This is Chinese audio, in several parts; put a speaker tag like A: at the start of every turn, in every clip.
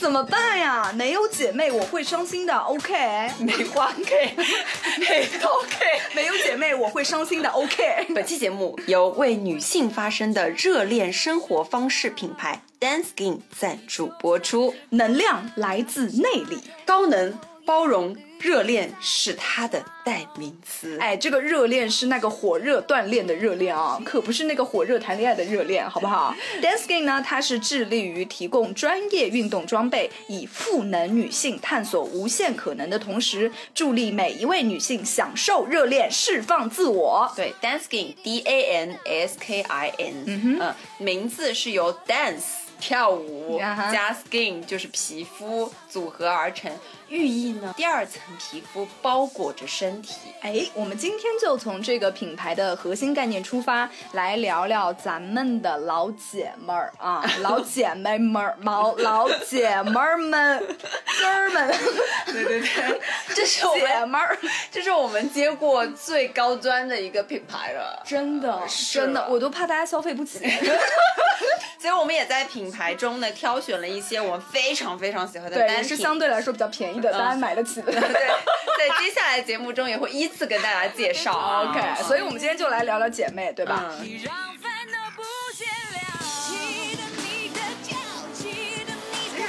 A: 怎么办呀？没有姐妹我会伤心的。OK，
B: 没花 K，没 OK，
A: 没有姐妹我会伤心的。OK，
B: 本期节目由为女性发声的热恋生活方式品牌 Dancing 赞助播出。
A: 能量来自内里，
B: 高能包容。热恋是它的代名词。
A: 哎，这个热恋是那个火热锻炼的热恋啊，可不是那个火热谈恋爱的热恋，好不好？Dance Game 呢，它是致力于提供专业运动装备，以赋能女性探索无限可能的同时，助力每一位女性享受热恋，释放自我。
B: 对，Dance Game D A N S K I N，嗯哼，名字是由 Dance。跳舞加 skin 就是皮肤组合而成，寓意呢？第二层皮肤包裹着身体。
A: 哎，我们今天就从这个品牌的核心概念出发，来聊聊咱们的老姐妹儿啊，老姐妹们儿，老老姐妹儿们，哥儿们。
B: 对对对，这是我们，这是我们接过最高端的一个品牌了，
A: 真的，真的，我都怕大家消费不起。
B: 所以我们也在品牌中呢挑选了一些我们非常非常喜欢的单
A: 品，是相对来说比较便宜的，当然买得起的。对，
B: 在接下来节目中也会依次跟大家介 绍。
A: OK，所以我们今天就来聊聊姐妹，对吧？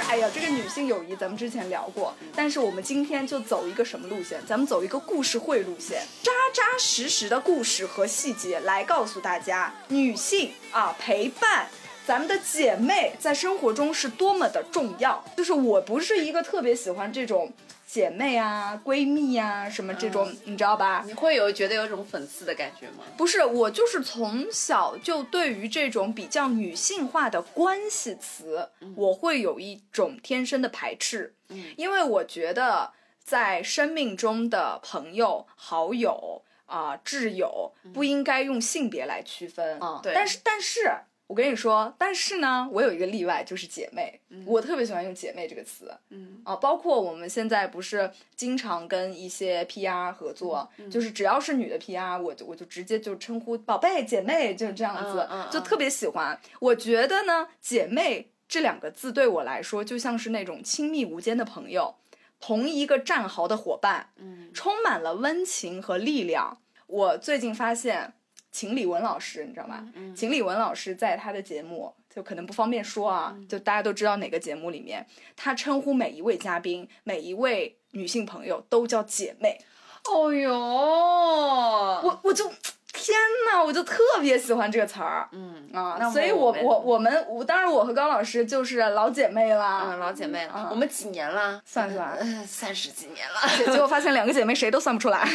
A: 哎呀，这个女性友谊咱们之前聊过，但是我们今天就走一个什么路线？咱们走一个故事会路线，扎扎实实的故事和细节来告诉大家，女性啊陪伴咱们的姐妹在生活中是多么的重要。就是我不是一个特别喜欢这种。姐妹啊，闺蜜呀，什么这种，你知道吧？
B: 你会有觉得有种讽刺的感觉吗？
A: 不是，我就是从小就对于这种比较女性化的关系词，我会有一种天生的排斥。嗯，因为我觉得在生命中的朋友、好友啊、挚友不应该用性别来区分。
B: 嗯，对。
A: 但是，但是。我跟你说，但是呢，我有一个例外，就是姐妹。我特别喜欢用“姐妹”这个词。嗯啊，包括我们现在不是经常跟一些 PR 合作，就是只要是女的 PR，我就我就直接就称呼宝贝、姐妹，就是这样子，就特别喜欢。我觉得呢，“姐妹”这两个字对我来说，就像是那种亲密无间的朋友，同一个战壕的伙伴，嗯，充满了温情和力量。我最近发现。秦理文老师，你知道吗？秦理文老师在他的节目就可能不方便说啊，就大家都知道哪个节目里面，他称呼每一位嘉宾、每一位女性朋友都叫姐妹。
B: 哦哟，
A: 我我就天呐，我就特别喜欢这个词儿。嗯啊，所以我我我们我当然我和高老师就是老姐妹啦，
B: 嗯，老姐妹了。我们几年了？
A: 算算，
B: 三十几年了。
A: 结果发现两个姐妹谁都算不出来。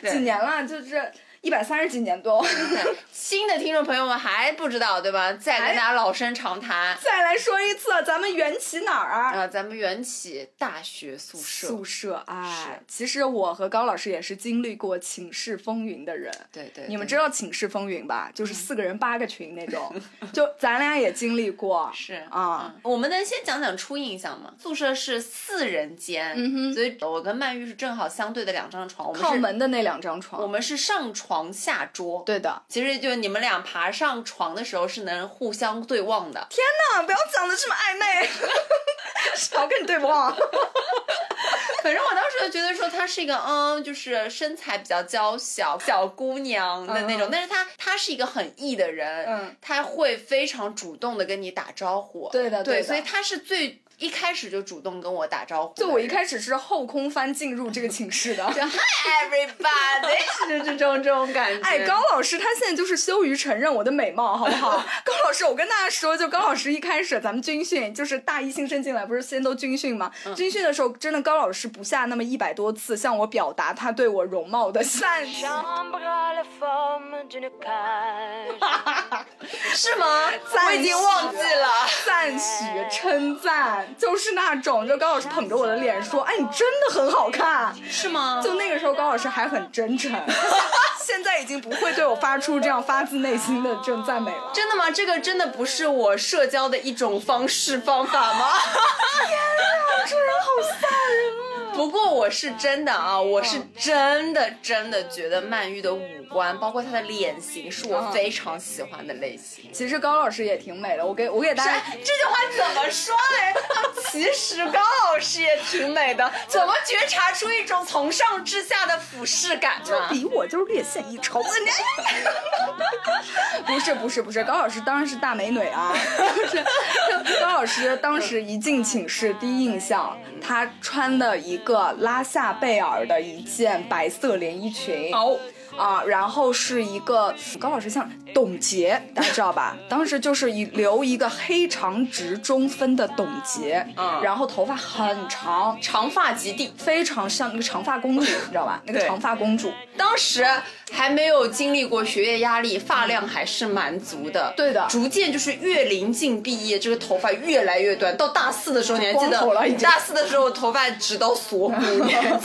A: 几年了？就是。一百三十几年多，
B: 新的听众朋友们还不知道对吧？再跟大家老生常谈，
A: 再来说一次，咱们缘起哪儿啊？
B: 啊，咱们缘起大学宿舍。
A: 宿舍，哎，其实我和高老师也是经历过寝室风云的人。
B: 对对，
A: 你们知道寝室风云吧？就是四个人八个群那种，就咱俩也经历过。
B: 是
A: 啊，
B: 我们能先讲讲初印象吗？宿舍是四人间，嗯哼，所以我跟曼玉是正好相对的两张床，我们
A: 靠门的那两张床，
B: 我们是上床。床下桌，
A: 对的，
B: 其实就你们俩爬上床的时候是能互相对望的。
A: 天哪，不要讲的这么暧昧，少跟你对望。
B: 反正我当时就觉得说她是一个嗯，就是身材比较娇小小姑娘的那种，但是她她是一个很 E 的人，嗯，她会非常主动的跟你打招呼。
A: 对的，
B: 对，所以她是最一开始就主动跟我打招呼。
A: 就我一开始是后空翻进入这个寝室的。
B: Hi everybody，是这种这种感觉。
A: 哎，高老师他现在就是羞于承认我的美貌，好不好？高老师，我跟大家说，就高老师一开始咱们军训，就是大一新生进来，不是先都军训吗？军训的时候，真的高老师不下那么一百多次向我表达他对我容貌的赞许。
B: 是吗？我已经忘记了。
A: 赞许、称赞，就是那种，就高老师捧着我的脸说：“哎，你真的很好看。”
B: 是吗？
A: 就那个时候，高老师还很真诚。现在已经不会对我发出这样发自内心的这种赞美了。
B: 真的吗？这个真的不是我社交的一种方式方法吗？
A: 天啊，这人好 吓人啊！
B: 不过我是真的啊，我是真的真的觉得曼玉的五官，包括她的脸型，是我非常喜欢的类型。
A: 其实高老师也挺美的，我给我给大家
B: 这句话怎么说嘞？其实高老师也挺美的，怎么觉察出一种从上至下的俯视感呢？
A: 比我就是略显一筹。不是不是不是，高老师当然是大美女啊！不是，高老师当时一进寝室，第一印象，她穿的一。个拉夏贝尔的一件白色连衣裙。
B: 哦
A: 啊，然后是一个高老师像董洁，大家知道吧？当时就是一留一个黑长直中分的董洁，
B: 嗯，
A: 然后头发很长，
B: 长发及地，
A: 非常像那个长发公主，你知道吧？那个长发公主，
B: 当时。还没有经历过学业压力，发量还是蛮足的。
A: 对的，
B: 逐渐就是越临近毕业，这个头发越来越短。到大四的时候，你还记得？大四的时候头发直到锁骨，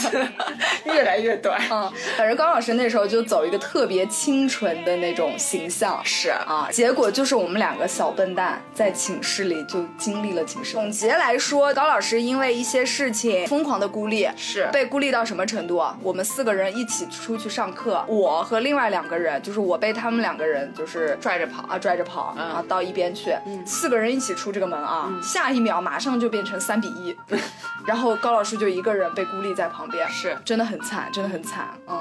B: 越来越短。
A: 嗯，反正高老师那时候就走一个特别清纯的那种形象。
B: 是
A: 啊，结果就是我们两个小笨蛋在寝室里就经历了寝室。总结来说，高老师因为一些事情疯狂的孤立，
B: 是
A: 被孤立到什么程度啊？我们四个人一起出去上课，我。和另外两个人，就是我被他们两个人就是
B: 拽着跑
A: 啊，拽着跑啊，到一边去。四个人一起出这个门啊，下一秒马上就变成三比一，然后高老师就一个人被孤立在旁边，
B: 是
A: 真的很惨，真的很惨。嗯，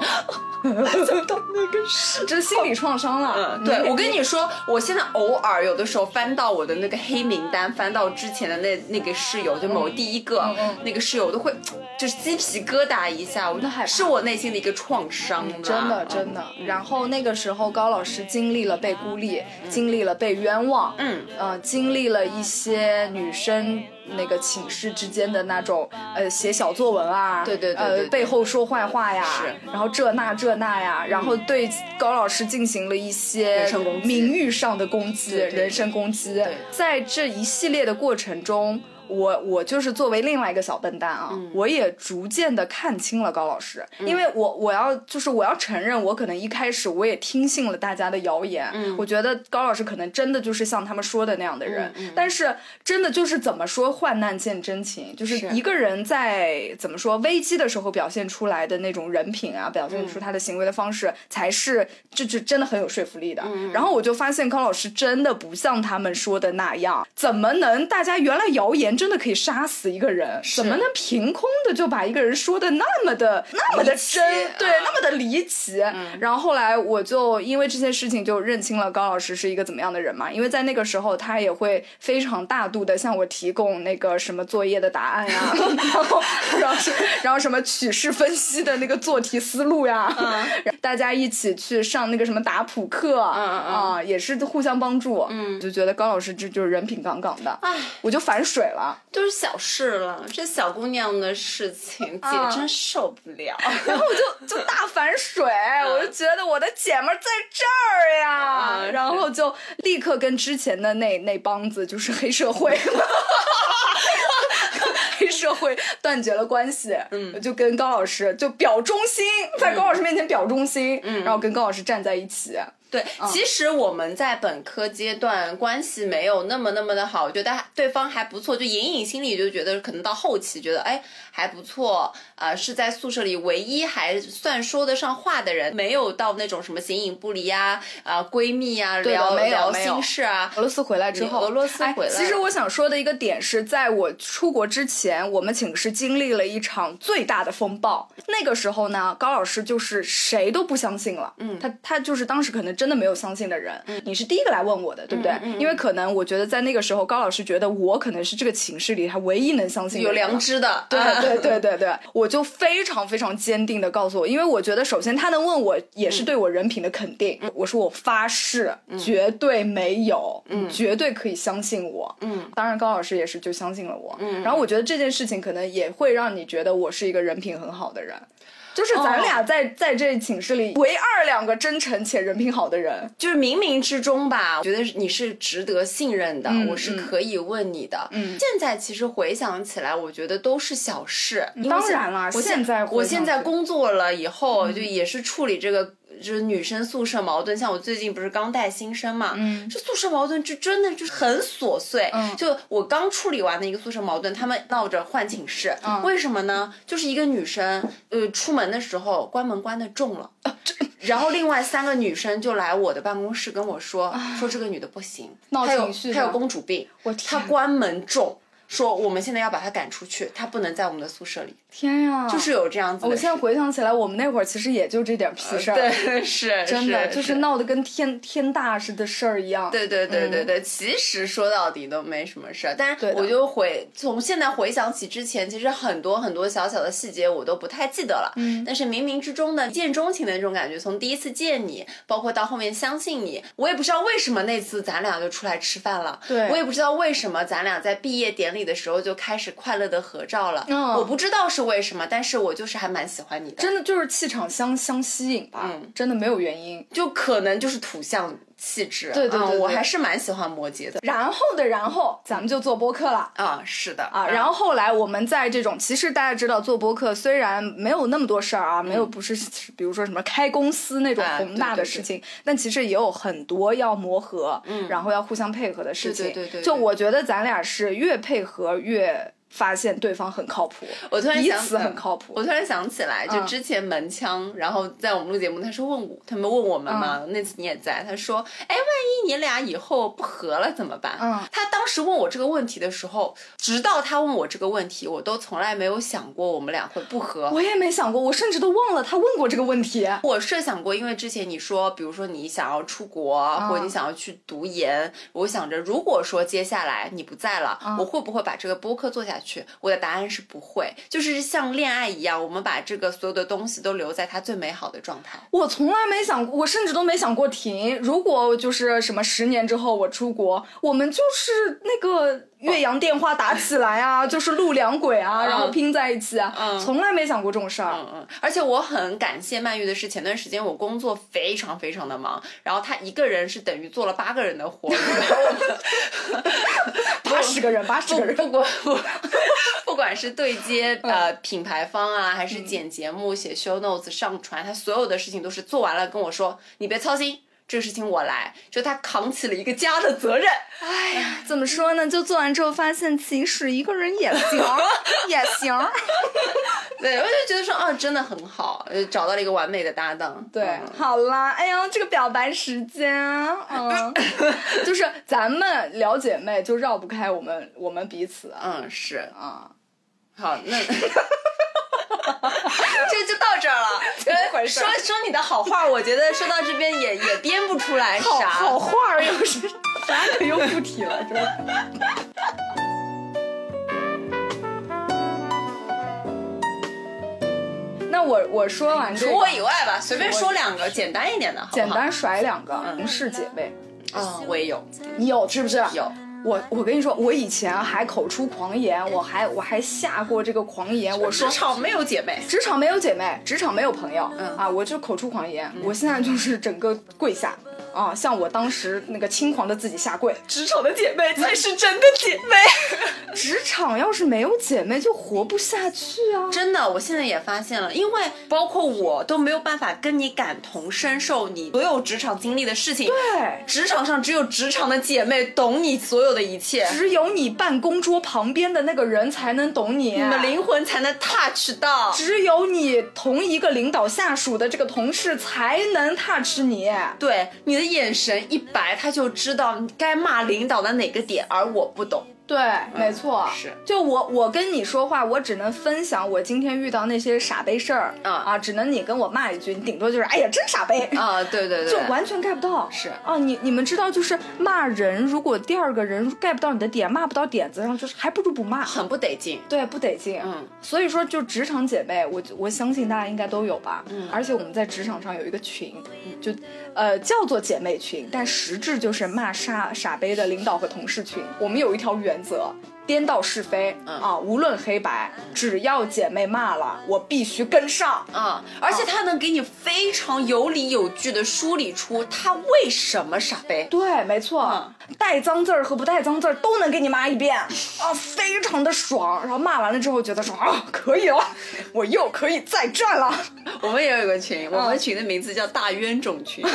B: 到那个是，
A: 这是心理创伤了。
B: 嗯，对我跟你说，我现在偶尔有的时候翻到我的那个黑名单，翻到之前的那那个室友，就某第一个那个室友，都会就是鸡皮疙瘩一下，我是我内心的一个创伤，
A: 真的。真的，然后那个时候高老师经历了被孤立，经历了被冤枉，
B: 嗯，
A: 呃，经历了一些女生那个寝室之间的那种，呃，写小作文啊，
B: 对对对，
A: 呃，背后说坏话呀，
B: 是，
A: 然后这那这那呀，然后对高老师进行了一些名誉上的攻击，人身攻击，在这一系列的过程中。我我就是作为另外一个小笨蛋啊，我也逐渐的看清了高老师，因为我我要就是我要承认，我可能一开始我也听信了大家的谣言，我觉得高老师可能真的就是像他们说的那样的人，但是真的就是怎么说患难见真情，就是一个人在怎么说危机的时候表现出来的那种人品啊，表现出他的行为的方式，才是就就真的很有说服力的。然后我就发现高老师真的不像他们说的那样，怎么能大家原来谣言。真的可以杀死一个人？怎么能凭空的就把一个人说的那么的那么的真？对，那么的离奇。然后后来我就因为这些事情就认清了高老师是一个怎么样的人嘛。因为在那个时候，他也会非常大度的向我提供那个什么作业的答案呀，然后然后然后什么曲式分析的那个做题思路呀，大家一起去上那个什么打谱课啊，也是互相帮助。嗯，就觉得高老师这就是人品杠杠的。哎，我就反水了。
B: 就是小事了，这小姑娘的事情，姐真受不了。
A: 然后我就就大反水，我就觉得我的姐们在这儿呀，然后就立刻跟之前的那那帮子就是黑社会，黑社会断绝了关系。嗯，就跟高老师就表忠心，在高老师面前表忠心，嗯。然后跟高老师站在一起。
B: 对，其实我们在本科阶段关系没有那么那么的好，觉得对方还不错，就隐隐心里就觉得可能到后期觉得哎还不错，啊是在宿舍里唯一还算说得上话的人，没有到那种什么形影不离啊啊闺蜜啊聊聊心事啊。
A: 俄罗斯回来之后，
B: 俄罗斯回来。
A: 其实我想说的一个点是在我出国之前，我们寝室经历了一场最大的风暴。那个时候呢，高老师就是谁都不相信了，嗯，他他就是当时可能。真的没有相信的人，嗯你是第一个来问我的，对不对？嗯因为可能我觉得在那个时候，高老师觉得我可能是这个寝室里他唯一能相信
B: 有良知的，
A: 对对对对对，我就非常非常坚定的告诉我，因为我觉得首先他能问我也是对我人品的肯定，我说我发誓绝对没有，绝对可以相信我，嗯，当然高老师也是就相信了我，嗯，然后我觉得这件事情可能也会让你觉得我是一个人品很好的人。就是咱俩在在这寝室里唯二两个真诚且人品好的人，
B: 就是冥冥之中吧，我觉得你是值得信任的，我是可以问你的。嗯，现在其实回想起来，我觉得都是小事。
A: 当然了，
B: 我
A: 现在
B: 我现在工作了以后，就也是处理这个。就是女生宿舍矛盾，像我最近不是刚带新生嘛，这宿舍矛盾就真的就是很琐碎。就我刚处理完的一个宿舍矛盾，他们闹着换寝室，为什么呢？就是一个女生，呃，出门的时候关门关的重了，然后另外三个女生就来我的办公室跟我说，说这个女的不行，
A: 闹情绪，
B: 她有公主病，
A: 我
B: 她关门重。说我们现在要把他赶出去，他不能在我们的宿舍里。
A: 天呀，
B: 就是有这样子。
A: 我现在回想起来，我们那会儿其实也就这点屁事儿。
B: 对，是
A: 真的，就是闹得跟天天大似的事儿一样。
B: 对对对对对，其实说到底都没什么事儿。但是我就回从现在回想起之前，其实很多很多小小的细节我都不太记得了。嗯。但是冥冥之中的一见钟情的那种感觉，从第一次见你，包括到后面相信你，我也不知道为什么那次咱俩就出来吃饭了。
A: 对。
B: 我也不知道为什么咱俩在毕业典礼。的时候就开始快乐的合照了，我不知道是为什么，但是我就是还蛮喜欢你的，
A: 真的就是气场相相吸引吧，嗯。真的没有原因，
B: 就可能就是土象。气质，
A: 对对对，
B: 我还是蛮喜欢摩羯的。
A: 然后的然后，咱们就做播客了
B: 啊，是的
A: 啊。然后后来我们在这种，其实大家知道做播客虽然没有那么多事儿啊，没有不是比如说什么开公司那种宏大的事情，但其实也有很多要磨合，嗯，然后要互相配合的事情。
B: 对对对，
A: 就我觉得咱俩是越配合越。发现对方很靠谱，
B: 我突然想
A: 起很靠谱。
B: 我突然想起来，就之前门腔，然后在我们录节目，他说问我，他们问我们嘛，那次你也在，他说，哎，万一你俩以后不和了怎么办？嗯，他当时问我这个问题的时候，直到他问我这个问题，我都从来没有想过我们俩会不和。
A: 我也没想过，我甚至都忘了他问过这个问题。
B: 我设想过，因为之前你说，比如说你想要出国，或者你想要去读研，我想着如果说接下来你不在了，我会不会把这个播客做下去？去，我的答案是不会，就是像恋爱一样，我们把这个所有的东西都留在它最美好的状态。
A: 我从来没想过，我甚至都没想过停。如果就是什么十年之后我出国，我们就是那个。岳阳电话打起来啊，就是路两轨啊，然后拼在一起啊，从来没想过这种事儿。
B: 嗯嗯，而且我很感谢曼玉的是，前段时间我工作非常非常的忙，然后他一个人是等于做了八个人的活，
A: 八十个人，八十个人，
B: 不管不 不管是对接呃品牌方啊，还是剪节目、写 show notes、上传，他所有的事情都是做完了跟我说，你别操心。这个事情我来，就他扛起了一个家的责任。
A: 哎呀，怎么说呢？就做完之后发现，其实一个人也行，也行。
B: 对，我就觉得说，啊，真的很好，找到了一个完美的搭档。
A: 对，好啦，哎呀，这个表白时间，嗯，就是咱们聊姐妹就绕不开我们我们彼此。
B: 嗯，是啊。好，那。这就到这儿了。说说你的好话，我觉得说到这边也也编不出来啥
A: 好话，又是 啥可又不提了，是吧？那我我说完
B: 除我以外吧，随便说两个简单一点的，
A: 简单甩两个同事姐妹
B: 啊，我也有，
A: 你有是不是？
B: 有。
A: 我我跟你说，我以前还口出狂言，我还我还下过这个狂言，我说
B: 职场没有姐妹，
A: 职场没有姐妹，职场没有朋友，嗯啊，我就口出狂言，我现在就是整个跪下。啊，像我当时那个轻狂的自己下跪，
B: 职场的姐妹才是真的姐妹。
A: 职场要是没有姐妹，就活不下去啊！
B: 真的，我现在也发现了，因为包括我都没有办法跟你感同身受你所有职场经历的事情。
A: 对，
B: 职场上只有职场的姐妹懂你所有的一切，
A: 只有你办公桌旁边的那个人才能懂你，
B: 你们灵魂才能 touch 到，
A: 只有你同一个领导下属的这个同事才能 touch 你。
B: 对，你的。眼神一白，他就知道该骂领导的哪个点，而我不懂。
A: 对，没错，
B: 是。
A: 就我我跟你说话，我只能分享我今天遇到那些傻杯事儿
B: 啊
A: 啊，只能你跟我骂一句，你顶多就是哎呀真傻杯
B: 啊，对对对，
A: 就完全 get 不到。
B: 是
A: 啊，你你们知道，就是骂人，如果第二个人 get 不到你的点，骂不到点子上，就是还不如不骂，
B: 很不得劲。
A: 对，不得劲。
B: 嗯，
A: 所以说就职场姐妹，我我相信大家应该都有吧。嗯，而且我们在职场上有一个群，就呃叫做姐妹群，但实质就是骂傻傻杯的领导和同事群。我们有一条原则。颠倒是非啊，无论黑白，只要姐妹骂了，我必须跟上
B: 啊！而且他能给你非常有理有据的梳理出他为什么傻杯。
A: 对，没错，带脏字儿和不带脏字儿都能给你骂一遍啊，非常的爽。然后骂完了之后，觉得说啊，可以了，我又可以再战了。
B: 我们也有个群，我们群的名字叫大冤种群，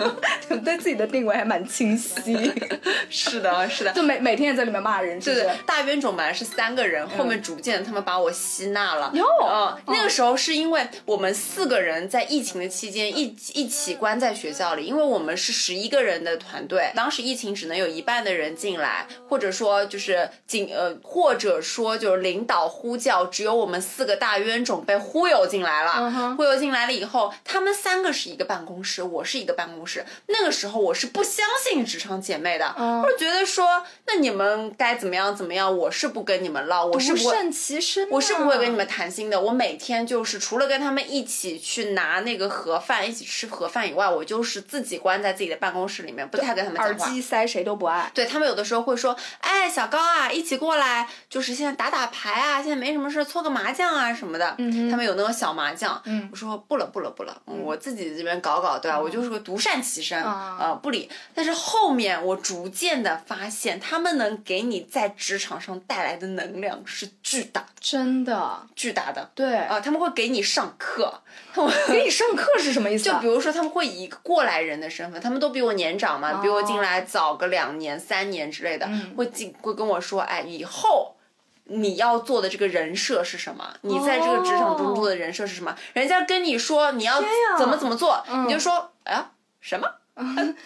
A: 对自己的定位还蛮清晰。
B: 是的，是的，
A: 就每每天也在里面骂人，
B: 对对。大冤种本来是三个人，后面逐渐他们把我吸纳了。
A: 哟，
B: 嗯，那个时候是因为我们四个人在疫情的期间一一起关在学校里，因为我们是十一个人的团队，当时疫情只能有一半的人进来，或者说就是进呃，或者说就是领导呼叫，只有我们四个大冤种被忽悠进来了。忽悠进来了以后，他们三个是一个办公室，我是一个办公室。那个时候我是不相信职场姐妹的，我觉得说那你们该怎么样怎么样。我是不跟你们唠，我是不
A: 善其身，
B: 我是不会跟你们谈心的。我每天就是除了跟他们一起去拿那个盒饭，一起吃盒饭以外，我就是自己关在自己的办公室里面，不太跟他们讲话。
A: 耳机塞谁都不爱。
B: 对他们有的时候会说，哎，小高啊，一起过来，就是现在打打牌啊，现在没什么事，搓个麻将啊什么的。
A: 嗯
B: 他们有那种小麻将。
A: 嗯。
B: 我说不了不了不了，我自己这边搞搞，对吧？我就是个独善其身，呃，不理。但是后面我逐渐的发现，他们能给你在职场上带来的。能量是巨大，
A: 真的
B: 巨大的。
A: 对
B: 啊，他们会给你上课，
A: 他们给你上课是什么意思？
B: 就比如说，他们会以一个过来人的身份，他们都比我年长嘛，比我进来早个两年、三年之类的，会进会跟我说，哎，以后你要做的这个人设是什么？你在这个职场中做的人设是什么？人家跟你说你要怎么怎么做，你就说，哎呀，什么？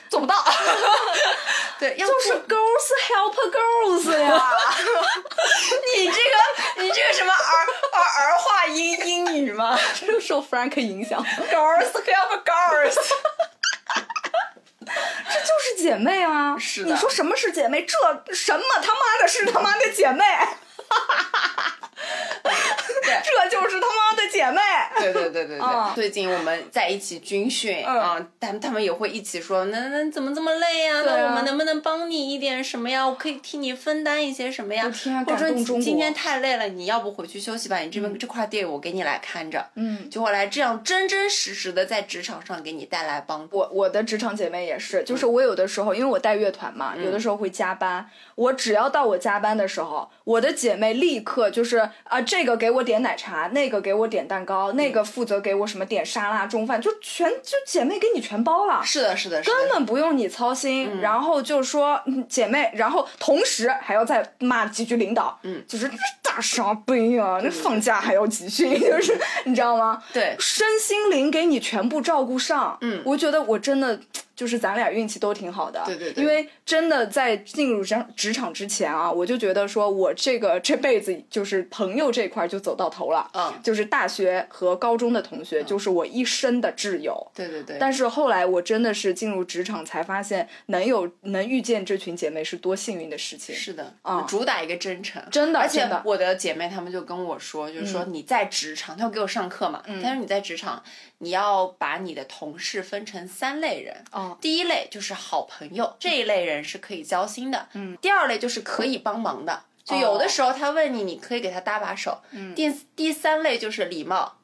B: 做不到，对，
A: 就是 girls help girls 呀。
B: 你这个，你这个什么儿儿儿化音英语吗？
A: 这受 Frank 影响
B: ，girls help girls，
A: 姐妹啊。
B: 是
A: 的，你说什么是姐妹？这什么他妈的是他妈的姐妹？这就是他妈的姐妹。
B: 对对对对对。最近我们在一起军训啊，他他们也会一起说，那那怎么这么累呀？那我们能不能帮你一点什么呀？我可以替你分担一些什么呀？或者说今天太累了，你要不回去休息吧？你这边这块地我给你来看着，
A: 嗯，
B: 就会来这样真真实实的在职场上给你带来帮助。
A: 我我的职场姐妹也是，就是我有的时候因为我带乐团嘛，有的时候会加班，我只要到我加班的时候，我的姐妹立刻就是啊，这个给我点奶茶，那个给我点蛋糕，那个负责给我什么点沙拉、中饭，就全就姐妹给你全包了。
B: 是的，是的，
A: 根本不用你操心。然后就说姐妹，然后同时还要再骂几句领导，
B: 嗯，
A: 就是大傻逼啊，那放假还要集训，就是你知道吗？
B: 对，
A: 身心灵给你全部照顾上。
B: 嗯，
A: 我觉得我真的。就是咱俩运气都挺好的，
B: 对对对，
A: 因为真的在进入职职场之前啊，我就觉得说我这个这辈子就是朋友这块就走到头了，
B: 嗯，
A: 就是大学和高中的同学就是我一生的挚友，
B: 对对对。
A: 但是后来我真的是进入职场才发现，能有能遇见这群姐妹是多幸运的事情。
B: 是的，
A: 啊，
B: 主打一个真诚，
A: 真的，
B: 而且我的姐妹她们就跟我说，就是说你在职场，她要给我上课嘛，她说你在职场，你要把你的同事分成三类人，
A: 哦，
B: 第一类就是好朋友，这一类人是可以交心的，
A: 嗯，
B: 第二类就是可以帮忙的，就有的时候他问你，你可以给他搭把手，
A: 嗯，
B: 第第三类就是礼貌，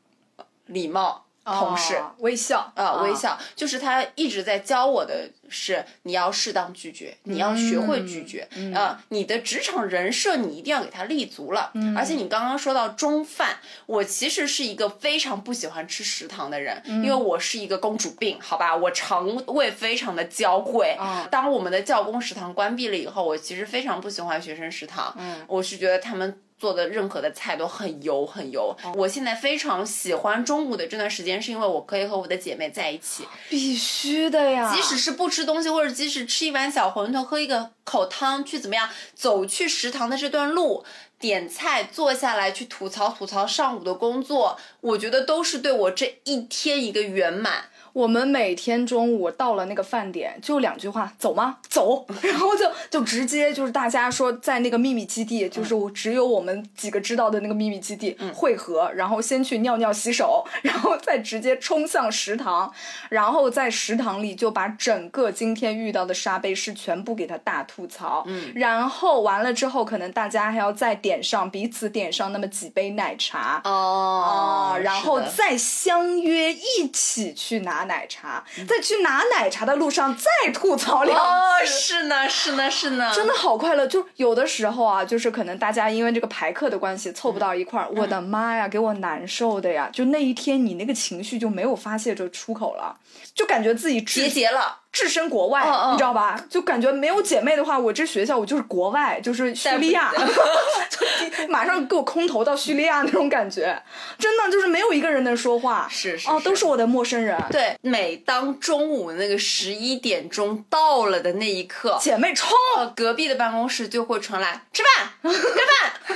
B: 礼貌。同事
A: 微笑
B: 啊，微笑，就是他一直在教我的是，你要适当拒绝，你要学会拒绝啊。你的职场人设你一定要给他立足了。而且你刚刚说到中饭，我其实是一个非常不喜欢吃食堂的人，因为我是一个公主病，好吧，我肠胃非常的娇贵。当我们的教工食堂关闭了以后，我其实非常不喜欢学生食堂。我是觉得他们。做的任何的菜都很油很油。我现在非常喜欢中午的这段时间，是因为我可以和我的姐妹在一起，
A: 必须的呀。
B: 即使是不吃东西，或者即使吃一碗小馄饨，喝一个口汤，去怎么样，走去食堂的这段路，点菜，坐下来去吐槽吐槽上午的工作，我觉得都是对我这一天一个圆满。
A: 我们每天中午到了那个饭点，就两句话，走吗？走，然后就就直接就是大家说在那个秘密基地，就是我只有我们几个知道的那个秘密基地汇合，然后先去尿尿洗手，然后再直接冲向食堂，然后在食堂里就把整个今天遇到的沙杯事全部给他大吐槽，嗯，然后完了之后，可能大家还要再点上彼此点上那么几杯奶茶
B: 哦，
A: 然后再相约一起去拿。奶茶，在去拿奶茶的路上再吐槽两
B: 次，是呢，是呢，是呢，
A: 真的好快乐。就有的时候啊，就是可能大家因为这个排课的关系凑不到一块儿，我的妈呀，给我难受的呀！就那一天，你那个情绪就没有发泄着出口了，就感觉自己
B: 结节了。
A: 置身国外，你知道吧？就感觉没有姐妹的话，我这学校我就是国外，就是叙利亚 马上给我空投到叙利亚那种感觉，真的就是没有一个人能说话，
B: 是是
A: 哦，都是我的陌生人。
B: 对，每当中午那个十一点钟到了的那一刻，
A: 姐妹冲，
B: 隔壁的办公室就会传来吃饭，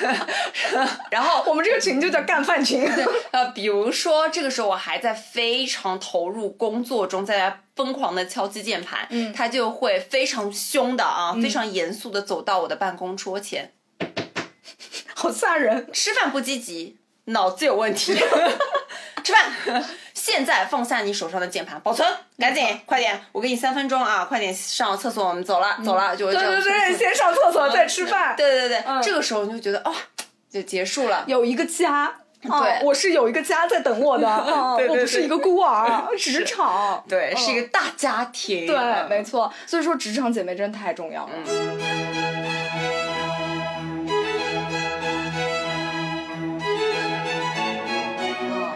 B: 干饭，然后
A: 我们这个群就叫干饭群。
B: 呃，比如说这个时候我还在非常投入工作中，在。疯狂的敲击键盘，他就会非常凶的啊，非常严肃的走到我的办公桌前，
A: 好吓人！
B: 吃饭不积极，脑子有问题。吃饭，现在放下你手上的键盘，保存，赶紧，快点，我给你三分钟啊，快点上厕所，我们走了，走了，就
A: 对对对，先上厕所再吃饭。
B: 对对对，这个时候你就觉得哦，就结束了，
A: 有一个家。
B: 对，
A: 我是有一个家在等我的，我不是一个孤儿。职场，
B: 对，是一个大家庭。
A: 对，没错。所以说，职场姐妹真的太重要了。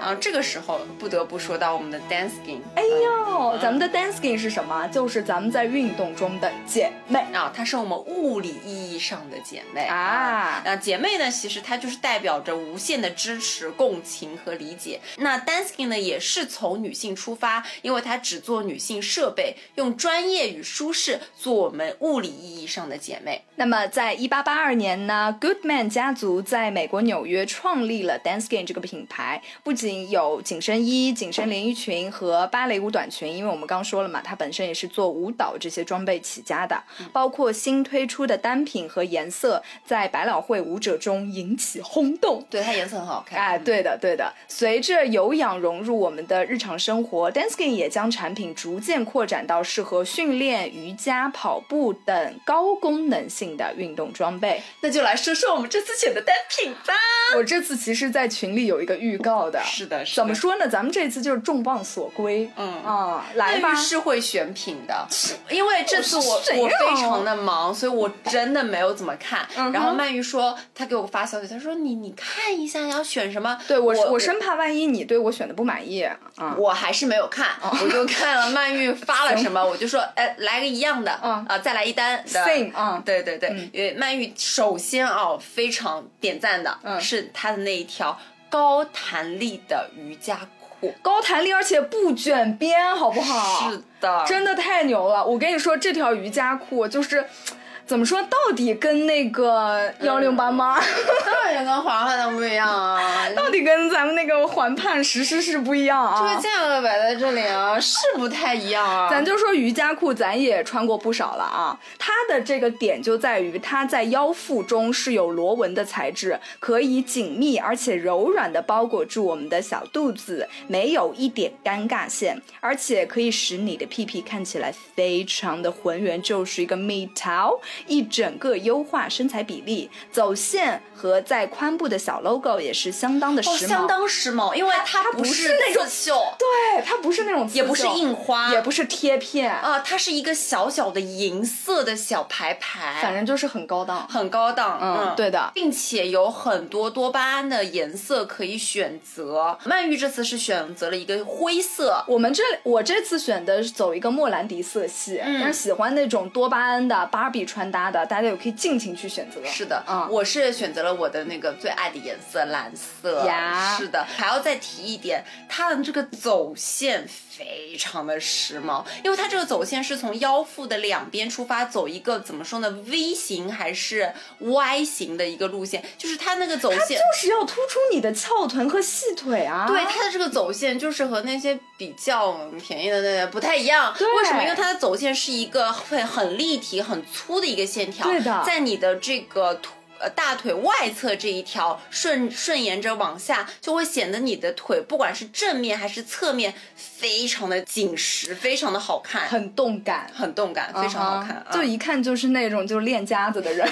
B: 啊，这个时候不得不说到我们的 dancing。
A: 哎呦，咱们的 dancing 是什么？就是咱们在运动中的姐妹
B: 啊，它是我们物理意义上的姐妹啊。那姐妹呢，其实它就是代表着无限的支持、共情和理解。那 dancing 呢，也是从女性出发，因为它只做女性设备，用专业与舒适做我们物理意义上的姐妹。
A: 那么，在一八八二年呢，Goodman 家族在美国纽约创立了 dancing 这个品牌，不仅有紧身衣、紧身连衣裙和芭蕾舞短裙，因为我们刚说了嘛，它本身也是做舞蹈这些装备起家的。包括新推出的单品和颜色，在百老汇舞者中引起轰动。
B: 对，它颜色很好看。
A: 哎，对的，对的。随着有氧融入我们的日常生活，Dancing 也将产品逐渐扩展到适合训练、瑜伽、跑步等高功能性的运动装备。
B: 那就来说说我们这次选的单品吧。
A: 我这次其实，在群里有一个预告的。
B: 是的，
A: 怎么说呢？咱们这次就是众望所归。嗯。啊，来吧，
B: 是会选品的，因为这次我我非常的忙，所以我真的没有怎么看。然后曼玉说，她给我发消息，她说你你看一下要选什么？
A: 对我我生怕万一你对我选的不满意。啊，
B: 我还是没有看，我就看了曼玉发了什么，我就说哎来个一样的啊，再来一单
A: same 啊，
B: 对对对，因为曼玉首先啊非常点赞的是她的那一条。高弹力的瑜伽裤，
A: 高弹力而且不卷边，好不好？
B: 是的，
A: 真的太牛了！我跟你说，这条瑜伽裤就是。怎么说？到底跟那个幺零八吗？
B: 当然跟环环的不一样啊！
A: 到底跟咱们那个环盼实施是不一样啊！
B: 这个价格摆在这里啊，是不太一样啊。
A: 咱就说瑜伽裤，咱也穿过不少了啊。它的这个点就在于，它在腰腹中是有螺纹的材质，可以紧密而且柔软的包裹住我们的小肚子，没有一点尴尬线，而且可以使你的屁屁看起来非常的浑圆，就是一个蜜桃。一整个优化身材比例，走线和在髋部的小 logo 也是相当的时髦，
B: 相当时髦，因为它
A: 不
B: 是
A: 那种
B: 绣，
A: 对，它不是那种，
B: 也不是印花，
A: 也不是贴片。
B: 啊，它是一个小小的银色的小牌牌，
A: 反正就是很高档，
B: 很高档，
A: 嗯，对的，
B: 并且有很多多巴胺的颜色可以选择。曼玉这次是选择了一个灰色，
A: 我们这我这次选的走一个莫兰迪色系，但是喜欢那种多巴胺的芭比穿。穿搭的，大家也可以尽情去选择。
B: 是的，
A: 啊
B: 我是选择了我的那个最爱的颜色蓝色
A: 呀
B: 是的，还要再提一点，它的这个走线非常的时髦，因为它这个走线是从腰腹的两边出发，走一个怎么说呢，V 型还是 Y 型的一个路线，就是它那个走线。
A: 就是要突出你的翘臀和细腿啊！
B: 对它的这个走线，就是和那些比较便宜的那些不太一样。为什么？因为它的走线是一个会很立体、很粗的一个线条。
A: 对的
B: 在你的这个腿。呃，大腿外侧这一条顺顺沿着往下，就会显得你的腿不管是正面还是侧面，非常的紧实，非常的好看，
A: 很动感，
B: 很动感，非常好看。
A: 啊就一看就是那种就是练家子的人。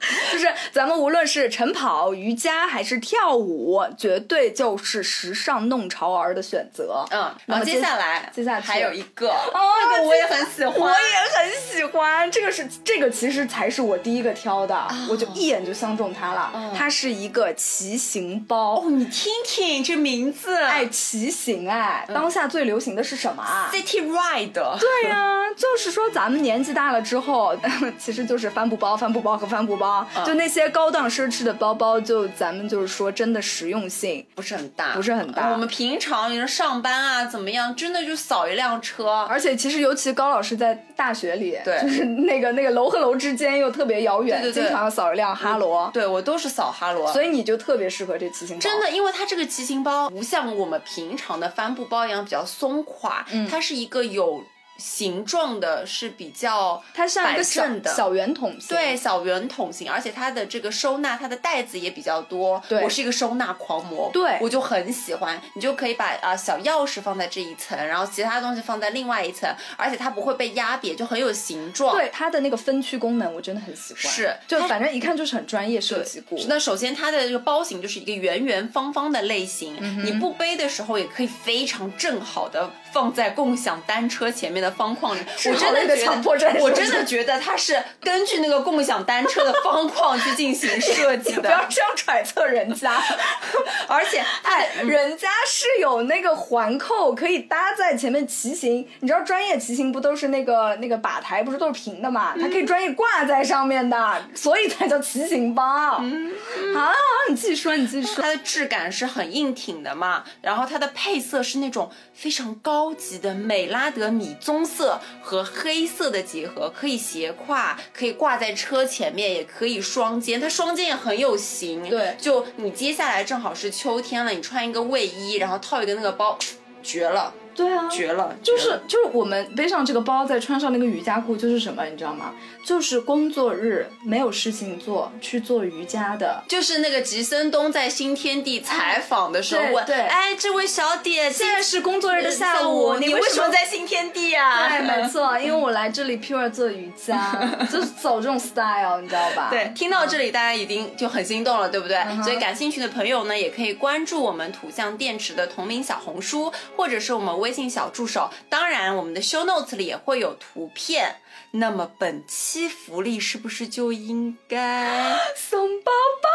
A: 就是咱们无论是晨跑、瑜伽还是跳舞，绝对就是时尚弄潮儿的选择。
B: 嗯，然后接下来，
A: 接下来
B: 还有一个，
A: 哦，
B: 这个我也很喜欢，
A: 我也很喜欢。这个是这个其实才是我第一个挑的，我就一眼就相中它了。它是一个骑行包。
B: 哦，你听听这名字，
A: 哎，骑行哎，当下最流行的是什么啊
B: ？City Ride。
A: 对呀、就是说咱们年纪大了之后，其实就是帆布包、帆布包和帆布包，就那些高档奢侈的包包，就咱们就是说真的实用性
B: 不是很大，
A: 不是很大。
B: 我们平常你说上班啊，怎么样，真的就扫一辆车，
A: 而且其实尤其高老师在大学里，
B: 对。
A: 就是那个那个楼和楼之间又特别遥远，
B: 对对对。
A: 经常要扫一辆哈罗，
B: 对我都是扫哈罗，
A: 所以你就特别适合这骑行包。
B: 真的，因为它这个骑行包不像我们平常的帆布包一样比较松垮，
A: 嗯。
B: 它是一个有形状的，是比较
A: 它像一个
B: 正的
A: 小圆筒形，
B: 对，小圆筒形，而且它的这个收纳，它的袋子也比较多。
A: 对
B: 我是一个收纳狂魔，
A: 对
B: 我就很喜欢。你就可以把啊、小钥匙放在这一层，然后其他东西放在另外一层，而且它不会被压瘪，就很有形状。
A: 对它的那个分区功能，我真的很喜欢。
B: 是
A: 就反正一看就是很专业设计过。
B: 那首先它的这个包型就是一个圆圆方方的类型，
A: 嗯
B: 你不背的时候也可以非常正好的放在共享单车前面的方框里。我真
A: 的
B: 觉得，我真的觉得它是根据那个共享单车的方框去进行设计的
A: 不要，这样揣测人家，
B: 而且
A: 哎，人家是有那个环扣可以搭在前面骑行。你知道专业骑行不都是那个那个把台不是都是平的嘛？它可以专业挂在上面的，所以才叫骑行包。嗯啊，你继续说，你继续说。
B: 它的质感是很硬挺的嘛，然后它的配色是那种非常高级的美拉德米棕色和黑色的结合，可以斜挎，可以挂在车前面，也可以双肩，它双肩也很有型。
A: 对
B: 就你接下来正好是秋天了，你穿一个卫衣，然后套一个那个包，绝了，
A: 对啊，
B: 绝了，
A: 就是就是我们背上这个包，再穿上那个瑜伽裤，就是什么，你知道吗？就是工作日没有事情做，去做瑜伽的。
B: 就是那个吉森东在新天地采访的时候问，
A: 对对
B: 哎，这位小姐，
A: 现在是工作日的下
B: 下
A: 午，
B: 你为
A: 为
B: 什么在新天地啊？
A: 对，没错，因为我来这里 pure 做瑜伽，就是走这种 style，你知道吧？
B: 对，听到这里大家已经就很心动了，对不对？
A: 哼
B: 所以感兴趣的朋友呢，也可以关注我们土象电池的同名小红书，或者是我们微信小助手。当然，我们的 show notes 里也会有图片。那么本期福利是不是就应该？
A: 送包包。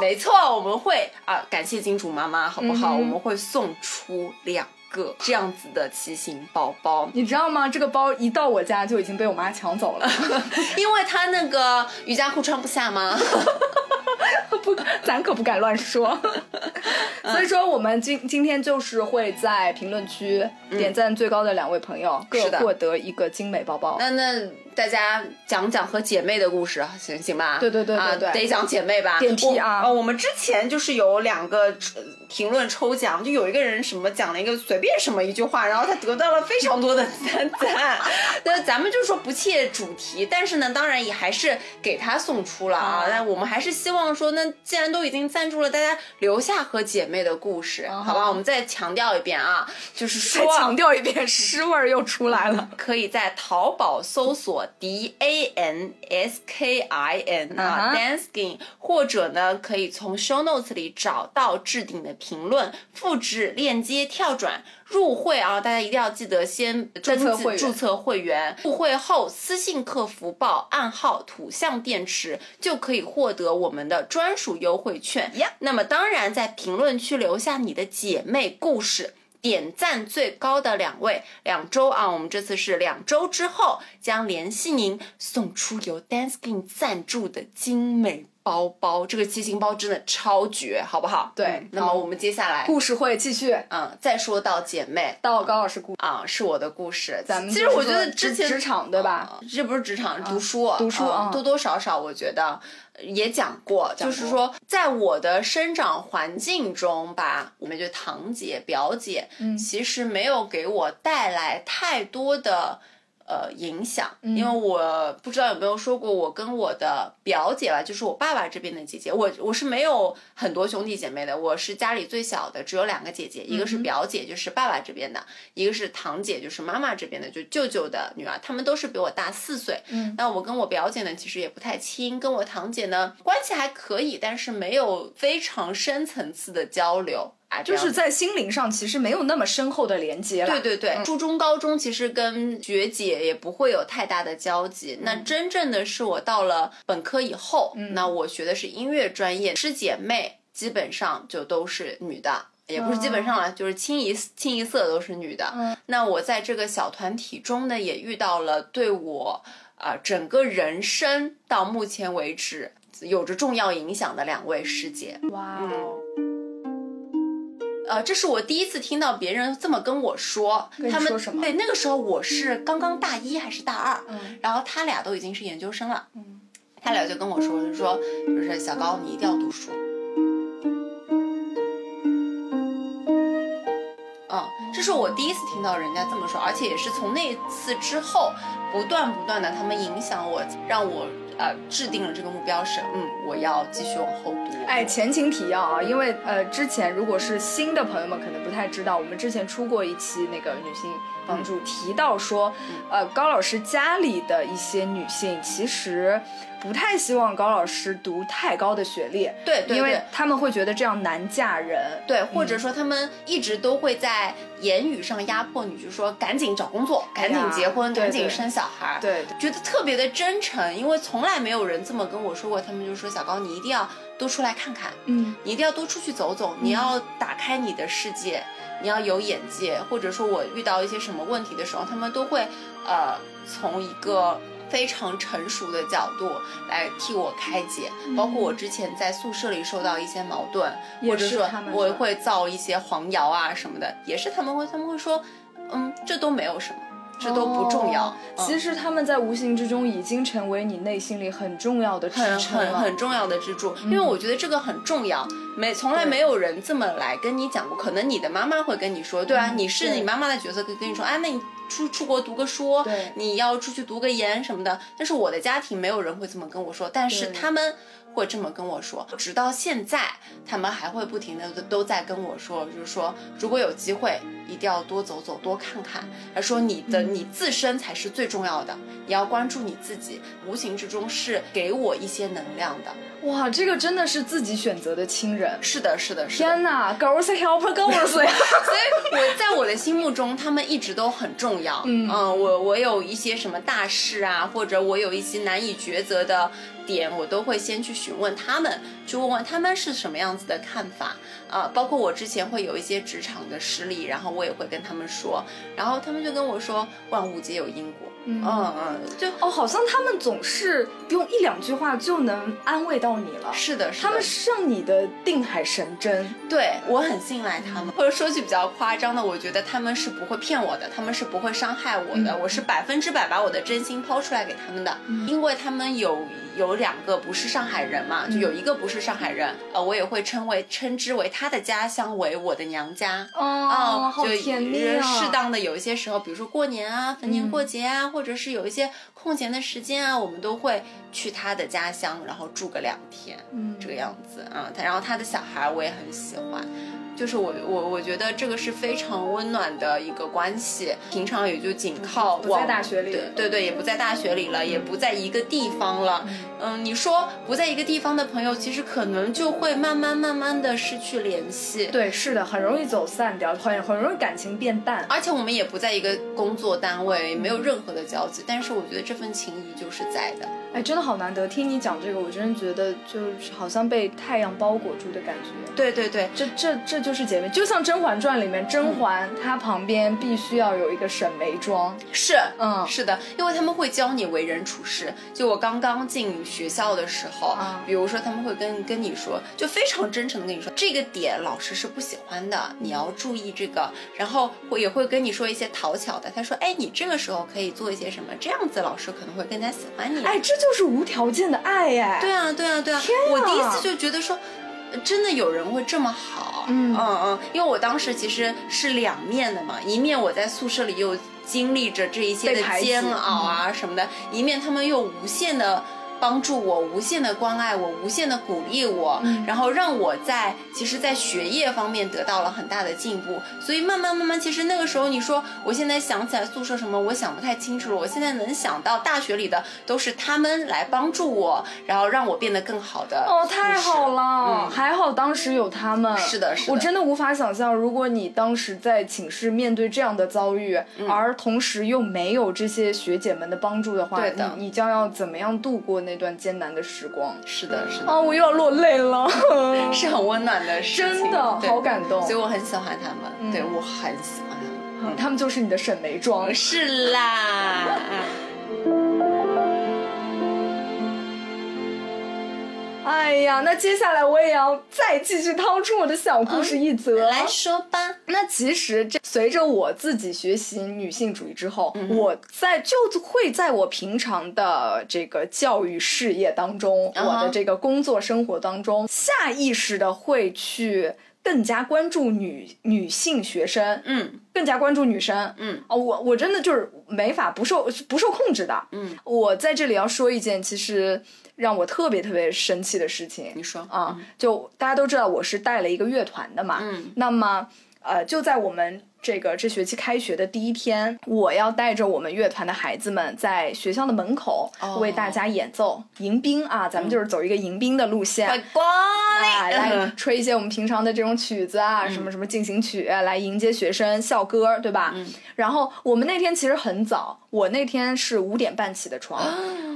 B: 没错，我们会啊，感谢金主妈妈，好不好？
A: 嗯
B: 我们会送出两个这样子的骑行包包。
A: 你知道吗？这个包一到我家就已经被我妈抢走了。
B: 因为她那个瑜伽裤穿不下吗？
A: 不，咱可不敢乱说。所以说，我们今今天就是会在评论区点赞最高的两位朋友，各
B: 是的
A: 获得一个精美包包。
B: 那那大家讲讲和姐妹的故事，行行吧？
A: 对对对对
B: 啊得讲姐妹吧。
A: 电梯啊
B: 我们之前就是有两个呃评论抽奖，就有一个人什么讲了一个随便什么一句话，然后他得到了非常多的赞赞。那咱们就说不切主题，但是呢，当然也还是给他送出了啊。
A: 啊
B: 那我们还是希望说，那既然都已经赞助了，大家留下和姐妹的故事，好吧？我们再强调一遍啊，就是说啊
A: 强调一遍，湿味儿又出来了。
B: 可以在淘宝搜索 D A N S K I N 啊、
A: 嗯哼
B: Danskin，或者呢可以从 Show Notes 里找到置顶的评论，复制链接跳转。入会啊，大家一定要记得先登记
A: 册
B: 注册会员。入会后私信客服报暗号“土象电池”，就可以获得我们的专属优惠券。
A: 呀
B: 那么当然，在评论区留下你的姐妹故事。点赞最高的两位，两周啊，我们这次是两周之后将联系您，送出由 Dance King 赞助的精美。包包这个七星包真的超绝，好不好？
A: 对。
B: 那么我们接下来
A: 故事会继续。
B: 嗯，再说到姐妹，
A: 到高老师故
B: 啊，是我的故事。
A: 咱们
B: 其实我觉得之前
A: 职场对吧？
B: 这不是职场，读书，
A: 读书
B: 多多少少我觉得也讲过，就是说在我的生长环境中吧，我们就堂姐、表姐，
A: 嗯，
B: 其实没有给我带来太多的。呃，影响，因为我不知道有没有说过，我跟我的表姐吧，就是我爸爸这边的姐姐，我我是没有很多兄弟姐妹的，我是家里最小的，只有两个姐姐，一个是表姐，就是爸爸这边的，一个是堂姐，就是妈妈这边的，就舅舅的女儿，他们都是比我大四岁。
A: 嗯，
B: 那我跟我表姐呢，其实也不太亲，跟我堂姐呢关系还可以，但是没有非常深层次的交流。
A: 就是在心灵上其实没有那么深厚的连接了。
B: 对对对，初中、高中其实跟学姐也不会有太大的交集。那真正的是我到了本科以后，那我学的是音乐专业，师姐妹基本上就都是女的，也不是基本上了，就是清一清一色都是女的。那我在这个小团体中呢，也遇到了对我啊整个人生到目前为止有着重要影响的两位师姐。
A: 哇哦！
B: 呃，这是我第一次听到别人这么跟我说，他们对那个时候我是刚刚大一还是大二，然后他俩都已经是研究生了，他俩就跟我说，就说就是小高你一定要读书，嗯，这是我第一次听到人家这么说，而且也是从那次之后不断不断的他们影响我，让我。呃，制定了这个目标是，嗯，我要继续往后读。
A: 哎，前情提要啊，因为呃，之前如果是新的朋友们可能不太知道，我们之前出过一期那个女性帮助，提到说，呃，高老师家里的一些女性其实。不太希望高老师读太高的学历，
B: 对，
A: 因为他们会觉得这样难嫁人，
B: 对，或者说他们一直都会在言语上压迫你，就说赶紧找工作，赶紧结婚，赶紧生小孩，
A: 对，
B: 觉得特别的真诚，因为从来没有人这么跟我说过，他们就说小高你一定要多出来看看，
A: 嗯，
B: 你一定要多出去走走，你要打开你的世界，你要有眼界，或者说我遇到一些什么问题的时候，他们都会呃从一个。非常成熟的角度来替我开解，包括我之前在宿舍里受到一些矛盾，或者说我会造一些黄谣啊什么的，也是他们会他们会说，嗯，这都没有什么，这都不重要。
A: 其实他们在无形之中已经成为你内心里很重要的支
B: 撑很很很重要的支柱，因为我觉得这个很重要，没从来没有人这么来跟你讲过，可能你的妈妈会跟你说，对啊，你是你妈妈的角色，可以跟你说，哎，那你。出出国读个书，你要出去读个研什么的，但是我的家庭没有人会这么跟我说，但是他们会这么跟我说，直到现在，他们还会不停的都在跟我说，就是说如果有机会，一定要多走走，多看看。他说你的你自身才是最重要的，你要关注你自己，无形之中是给我一些能量的。
A: 哇，这个真的是自己选择的亲人。
B: 是的，是的，是
A: 天哪，girls help girls，
B: 所以我在我的心目中，他们一直都很重要。嗯，我我有一些什么大事啊，或者我有一些难以抉择的点，我都会先去询问他们，去问问他们是什么样子的看法啊。包括我之前会有一些职场的失利，然后我也会跟他们说，然后他们就跟我说，万物皆有因果。嗯嗯，就
A: 哦，好像他们总是用一两句话就能安慰到你了。
B: 是的，是
A: 的，他们像你的定海神针。
B: 对我很信赖他们，或者说句比较夸张的，我觉得他们是不会骗我的，他们是不会伤害我的，我是百分之百把我的真心抛出来给他们的，因为他们有。有两个不是上海人嘛，就有一个不是上海人，呃，我也会称为称之为他的家乡为我的娘家
A: 哦，好甜蜜
B: 啊！适当的有一些时候，比如说过年啊、逢年过节啊，或者是有一些空闲的时间啊，我们都会去他的家乡，然后住个两天，嗯，这个样子啊。他然后他的小孩我也很喜欢，就是我我我觉得这个是非常温暖的一个关系。平常。也就仅靠
A: 不在大学里，
B: 对对对，也不在大学里了，也不在一个地方了。嗯，你说不在一个地方的朋友，其实可能就会慢慢慢慢的失去联系。
A: 对，是的，很容易走散掉，很很容易感情变淡。
B: 而且我们也不在一个工作单位，没有任何的交集，但是我觉得这份情谊就是在的。
A: 哎，真的好难得，听你讲这个，我真的觉得就是好像被太阳包裹住的感觉。
B: 对对对，
A: 这这这就是姐妹，就像《甄嬛传》里面甄嬛，她旁边必须要有一个沈眉庄。
B: 是，
A: 嗯，
B: 是的，因为他们会教你为人处事。就我刚刚进学校的时候，比如说他们会跟跟你说，就非常真诚的跟你说，这个点老师是不喜欢的，你要注意这个。然后会也会跟你说一些讨巧的，他说，哎，你这个时候可以做一些什么，这样子老师可能会更加喜欢你。
A: 哎，这就。就是无条件的爱哎！
B: 对啊，对啊，对啊！我第一次就觉得说，真的有人会这么好。
A: 嗯
B: 嗯嗯，因为我当时其实是两面的嘛，一面我在宿舍里又经历着这一些的煎熬啊什么的，一面他们又无限的。帮助我无限的关爱我，无限的鼓励我，然后让我在其实，在学业方面得到了很大的进步。所以慢慢慢慢，其实那个时候你说，我现在想起来宿舍什么，我想不太清楚了。我现在能想到大学里的都是他们来帮助我，然后让我变得更好的。
A: 哦，太好了，还好当时有他们。
B: 是的，是的。
A: 我真的无法想象，如果你当时在寝室面对这样的遭遇，而同时又没有这些学姐们的帮助的话，
B: 对的，
A: 你将要怎么样度过？那段艰难的时光，
B: 是的，是的。
A: 啊，我又要落泪了，
B: 是很温暖的事
A: 情，真的好感动，
B: 所以我很喜欢他们，对我很喜欢他们，
A: 他们就是你的沈眉庄，
B: 是啦。
A: 哎呀，那接下来我也要再继续掏出我的小故事一则。
B: 来说吧。
A: 那其实这随着我自己学习女性主义之后，我在就会在我平常的这个教育事业当中，我的这个工作生活当中，下意识的会去更加关注女女性学生，
B: 嗯，
A: 更加关注女生，
B: 嗯，
A: 哦，我我真的就是没法不受不受控制的，
B: 嗯，
A: 我在这里要说一件其实。让我特别特别生气的事情，
B: 你说。
A: 啊，就大家都知道我是带了一个乐团的嘛，
B: 嗯，
A: 那么呃，就在我们。这个这学期开学的第一天，我要带着我们乐团的孩子们在学校的门口为大家演奏迎宾啊，咱们就是走一个迎宾的路线，
B: 啊，
A: 来 吹一些我们平常的这种曲子啊，什么什么进行曲来迎接学生校歌，对吧？然后我们那天其实很早，我那天是五点半起的床，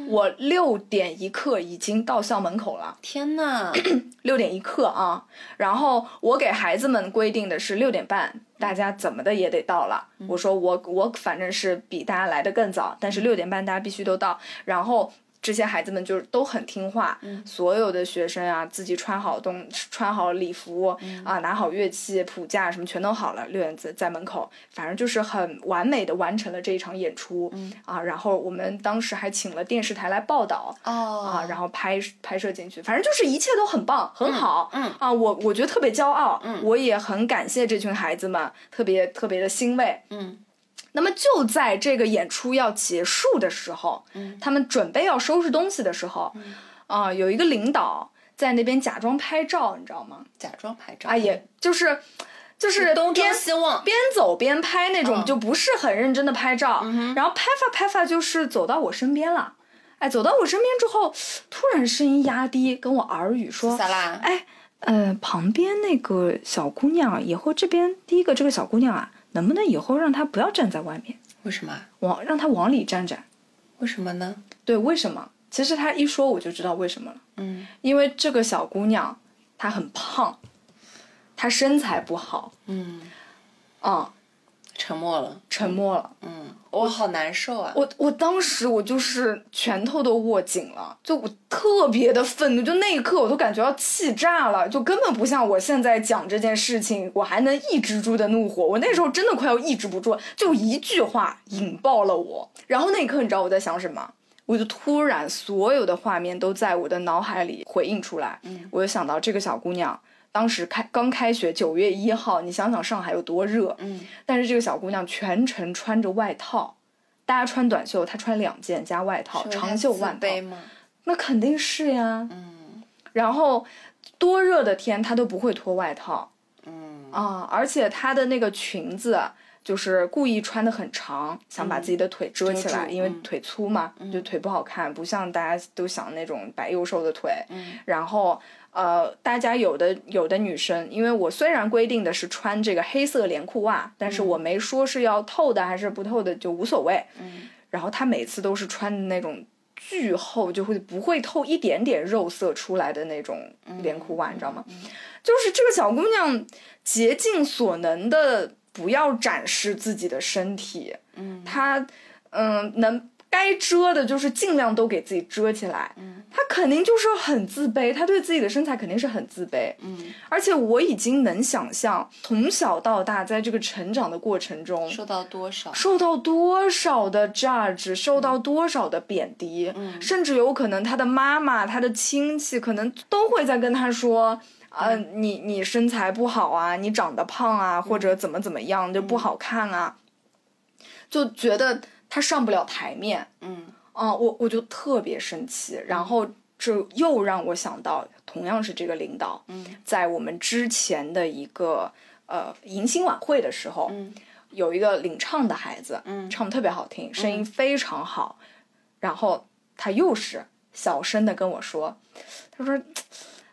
A: 我六点一刻已经到校门口了。
B: 天呐，
A: 六点一刻啊！然后我给孩子们规定的是六点半。大家怎么的也得到了。我说我我反正是比大家来的更早，但是六点半大家必须都到。然后。这些孩子们就是都很听话，所有的学生啊，自己穿好东穿好礼服啊，拿好乐器谱架什么全都好了，六点在在门口，反正就是很完美的完成了这一场演出啊。然后我们当时还请了电视台来报道啊，然后拍拍摄进去，反正就是一切都很棒很好。
B: 嗯
A: 啊，我我觉得特别骄傲，我也很感谢这群孩子们，特别特别的欣慰。
B: 嗯。
A: 那么就在这个演出要结束的时候，他们准备要收拾东西的时候，啊，有一个领导在那边假装拍照，你知道吗？
B: 假装拍照
A: 啊，也就是就是
B: 东张西望，
A: 边走边拍那种，就不是很认真的拍照。然后拍发拍发，就是走到我身边了。哎，走到我身边之后，突然声音压低，跟我耳语说：“
B: 咋啦？
A: 哎，呃，旁边那个小姑娘，以后这边第一个这个小姑娘啊。”能不能以后让他不要站在外面？
B: 为什么？
A: 往让他往里站站。
B: 为什么呢？
A: 对，为什么？其实他一说我就知道为什么了。
B: 嗯，
A: 因为这个小姑娘她很胖，她身材不好。
B: 嗯，
A: 啊。
B: 沉默了，
A: 沉默了。
B: 嗯，我好难受啊！
A: 我我当时我就是拳头都握紧了，就我特别的愤怒，就那一刻我都感觉要气炸了，就根本不像我现在讲这件事情，我还能抑制住的怒火。我那时候真的快要抑制不住，就一句话引爆了我。然后那一刻，你知道我在想什么？我就突然所有的画面都在我的脑海里回应出来。
B: 嗯，
A: 我就想到这个小姑娘。当时开刚开学，九月一号，你想想上海有多热。
B: 嗯。
A: 但是这个小姑娘全程穿着外套，大家穿短袖，她穿两件加外套，长袖外套。那肯定是呀。
B: 嗯。
A: 然后多热的天，她都不会脱外套。
B: 嗯。
A: 啊，而且她的那个裙子就是故意穿的很长，想把自己的腿遮起来，因为
B: 嗯
A: 腿粗嘛，就腿不好看，不像大家都想那种白又瘦的腿。
B: 嗯
A: 然后呃，大家有的有的女生，因为我虽然规定的是穿这个黑色连裤袜，但是我没说是要透的还是不透的，就无所谓。
B: 嗯
A: 然后她每次都是穿的那种巨厚，就会不会透一点点肉色出来的那种连裤袜，你知道吗？就是这个小姑娘竭尽所能的不要展示自己的身体，
B: 嗯
A: 他嗯能该遮的，就是尽量都给自己遮起来。
B: 嗯
A: 他肯定就是很自卑，他对自己的身材肯定是很自卑。
B: 嗯，
A: 而且我已经能想象，从小到大在这个成长的过程中，
B: 受到多少？
A: 受到多少的 judge，受到多少的贬低，
B: 嗯
A: 甚至有可能他的妈妈、他的亲戚可能都会在跟他说。呃，你你身材不好啊，你长得胖啊，或者怎么怎么样就不好看啊，就觉得他上不了台面。
B: 嗯。
A: 啊、我我就特别生气，然后这又让我想到，同样是这个领导，
B: 嗯
A: 在我们之前的一个呃迎新晚会的时候，
B: 嗯
A: 有一个领唱的孩子，
B: 嗯
A: 唱的特别好听，声音非常好，然后他又是小声的跟我说，他说，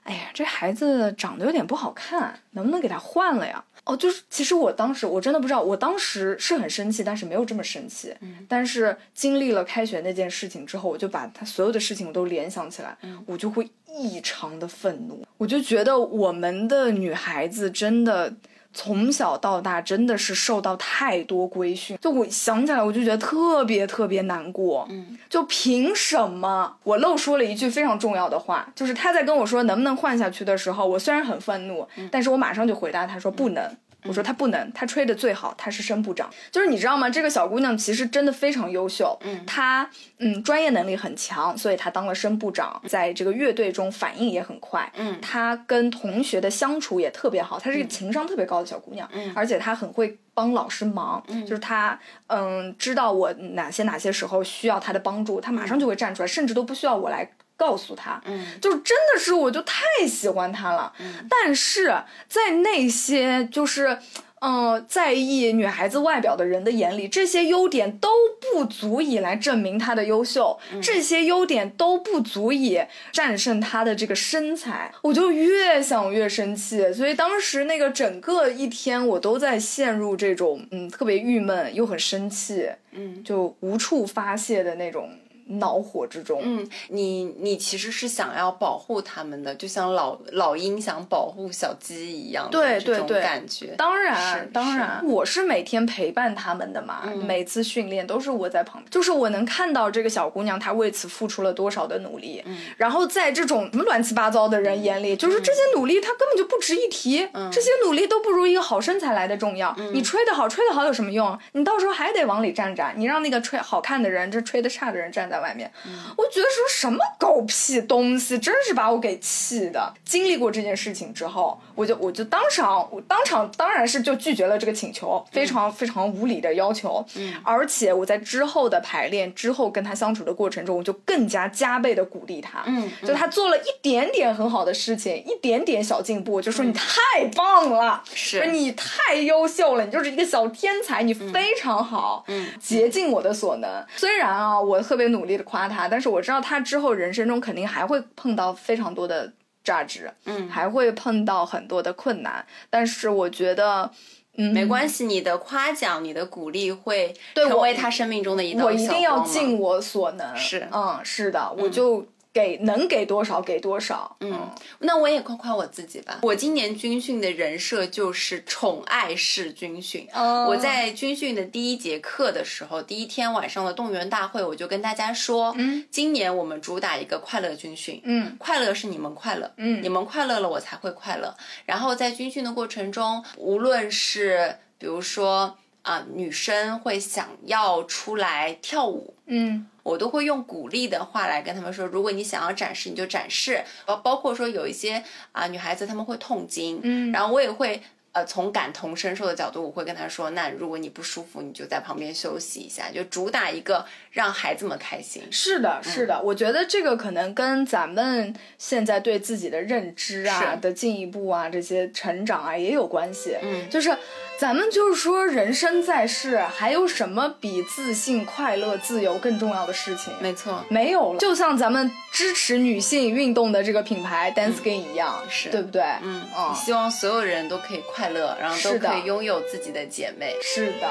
A: 哎呀，这孩子长得有点不好看，能不能给他换了呀？哦，就是其实我当时我真的不知道，我当时是很生气，但是没有这么生气。
B: 嗯
A: 但是经历了开学那件事情之后，我就把他所有的事情我都联想起来，
B: 嗯
A: 我就会异常的愤怒。我就觉得我们的女孩子真的从小到大真的是受到太多规训，就我想起来我就觉得特别特别难过。
B: 嗯
A: 就凭什么？我漏说了一句非常重要的话，就是他在跟我说能不能换下去的时候，我虽然很愤怒，但是我马上就回答他说不能。我说他不能，他吹的最好，他是声部长。就是你知道吗？这个小姑娘其实真的非常优秀，
B: 嗯
A: 她嗯专业能力很强，所以她当了声部长，在这个乐队中反应也很快。
B: 嗯
A: 她跟同学的相处也特别好，她是一个情商特别高的小姑娘，
B: 嗯
A: 而且她很会帮老师忙，就是她嗯知道我哪些哪些时候需要她的帮助，她马上就会站出来，甚至都不需要我来告诉他。
B: 嗯
A: 就真的是我就太喜欢他了，但是在那些就是。嗯，在意女孩子外表的人的眼里，这些优点都不足以来证明她的优秀，这些优点都不足以战胜她的这个身材。我就越想越生气，所以当时那个整个一天，我都在陷入这种嗯特别郁闷又很生气，
B: 嗯
A: 就无处发泄的那种恼火之中。
B: 嗯，你你其实是想要保护他们的，就像老老鹰想保护小鸡一样的这种
A: 对对对
B: 感觉。
A: 当然，当然，我是每天陪伴他们的嘛，每次训练都是我在旁边，就是我能看到这个小姑娘她为此付出了多少的努力，然后在这种什么乱七八糟的人眼里，就是这些努力她根本就不值一提，这些努力都不如一个好身材来的重要。你吹得好，吹得好有什么用？你到时候还得往里站站，你让那个吹好看的人，这吹得差的人站在外面，我觉得说什么狗屁东西，真是把我给气的。经历过这件事情之后，我就我就当场我当场当然是就拒绝了这个请求，非常非常无理的要求。嗯，而且我在之后的排练之后跟他相处的过程中，我就更加加倍的鼓励他。
B: 嗯
A: 就他做了一点点很好的事情，一点点小进步，我就说你太棒了，
B: 是。
A: 你太优秀了，你就是一个小天才，你非常好，
B: 嗯，
A: 竭尽我的所能。虽然啊，我特别努力的夸他，但是我知道他之后人生中肯定还会碰到非常多的价值，
B: 嗯
A: 还会碰到很多的困难。但是我觉得，嗯，
B: 没关系，你的夸奖、你的鼓励会成为他生命中的一道
A: 我一定要尽我所能。
B: 是
A: 嗯，是的，我就给能给多少给多少。嗯，
B: 那我也夸夸我自己吧。我今年军训的人设就是宠爱式军训。
A: 嗯
B: 我在军训的第一节课的时候，第一天晚上的动员大会，我就跟大家说，
A: 嗯，
B: 今年我们主打一个快乐军训。
A: 嗯
B: 快乐是你们快乐，
A: 嗯
B: 你们快乐了，我才会快乐。然后在军训的过程中，无论是比如说啊、女生会想要出来跳舞，
A: 嗯
B: 我都会用鼓励的话来跟他们说，如果你想要展示，你就展示。包包括说有一些啊、女孩子她们会痛经，
A: 嗯
B: 然后我也会。呃，从感同身受的角度，我会跟她说，那如果你不舒服，你就在旁边休息一下，就主打一个让孩子们开心。
A: 是的，
B: 嗯
A: 是的，我觉得这个可能跟咱们现在对自己的认知啊的进一步啊，这些成长啊也有关系。
B: 嗯
A: 就是咱们就是说，人生在世，还有什么比自信、快乐、自由更重要的事情？
B: 没错，
A: 没有了。就像咱们支持女性运动的这个品牌 Dancing 一样，
B: 是
A: 对不对？
B: 嗯，希望所有人都可以快乐，然后都可以拥有自己的姐妹。
A: 是的。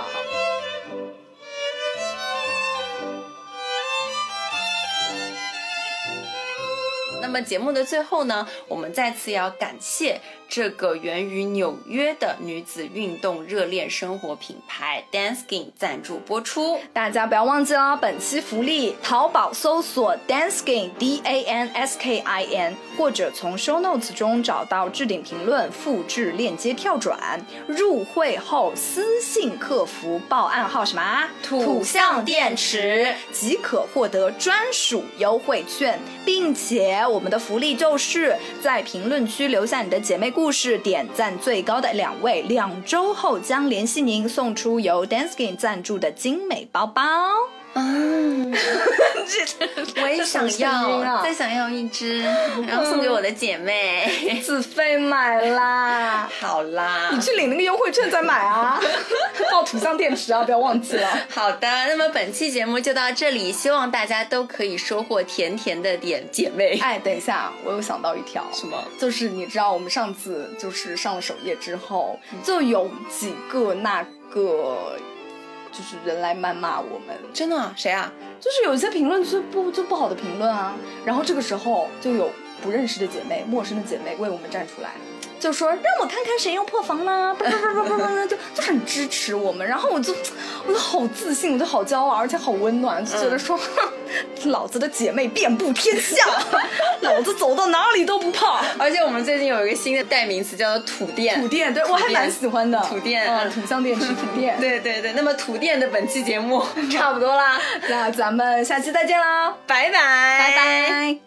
B: 那么节目的最后呢，我们再次要感谢。这个源于纽约的女子运动热恋生活品牌 Dancing 赞助播出，
A: 大家不要忘记了本期福利：淘宝搜索 Dancing D A N S K I N，或者从 Show Notes 中找到置顶评论，复制链接跳转。入会后私信客服报暗号什么？
B: 土象电池，
A: 即可获得专属优惠券，并且我们的福利就是在评论区留下你的姐妹。故事点赞最高的两位，两周后将联系您，送出由 Dancing 赞助的精美包包。啊，
B: 我也想要，再想要一只，然后送给我的姐妹，
A: 自费买啦。
B: 好啦，
A: 你去领那个优惠券再买啊，到土象电池啊，不要忘记了。
B: 好的，那么本期节目就到这里，希望大家都可以收获甜甜的点姐妹。
A: 哎，等一下，我又想到一条，
B: 什么？
A: 就是你知道，我们上次就是上了首页之后，就有几个那个。就是人来谩骂我们，
B: 真的？谁啊？
A: 就是有一些评论就不就不好的评论啊，然后这个时候就有不认识的姐妹、陌生的姐妹为我们站出来。就说让我看看谁用破防啦，不不不不不不，就就很支持我们，然后我就我就好自信，我就好骄傲，而且好温暖，就觉得说，老子的姐妹遍布天下，老子走到哪里都不怕。
B: 而且我们最近有一个新的代名词叫做土电，
A: 土电，对我还蛮喜欢的，
B: 土电，
A: 土象电池 土电，
B: 对对对。那么土电的本期节目差不多啦，
A: 那咱们下期再见啦，
B: 拜拜，
A: 拜拜。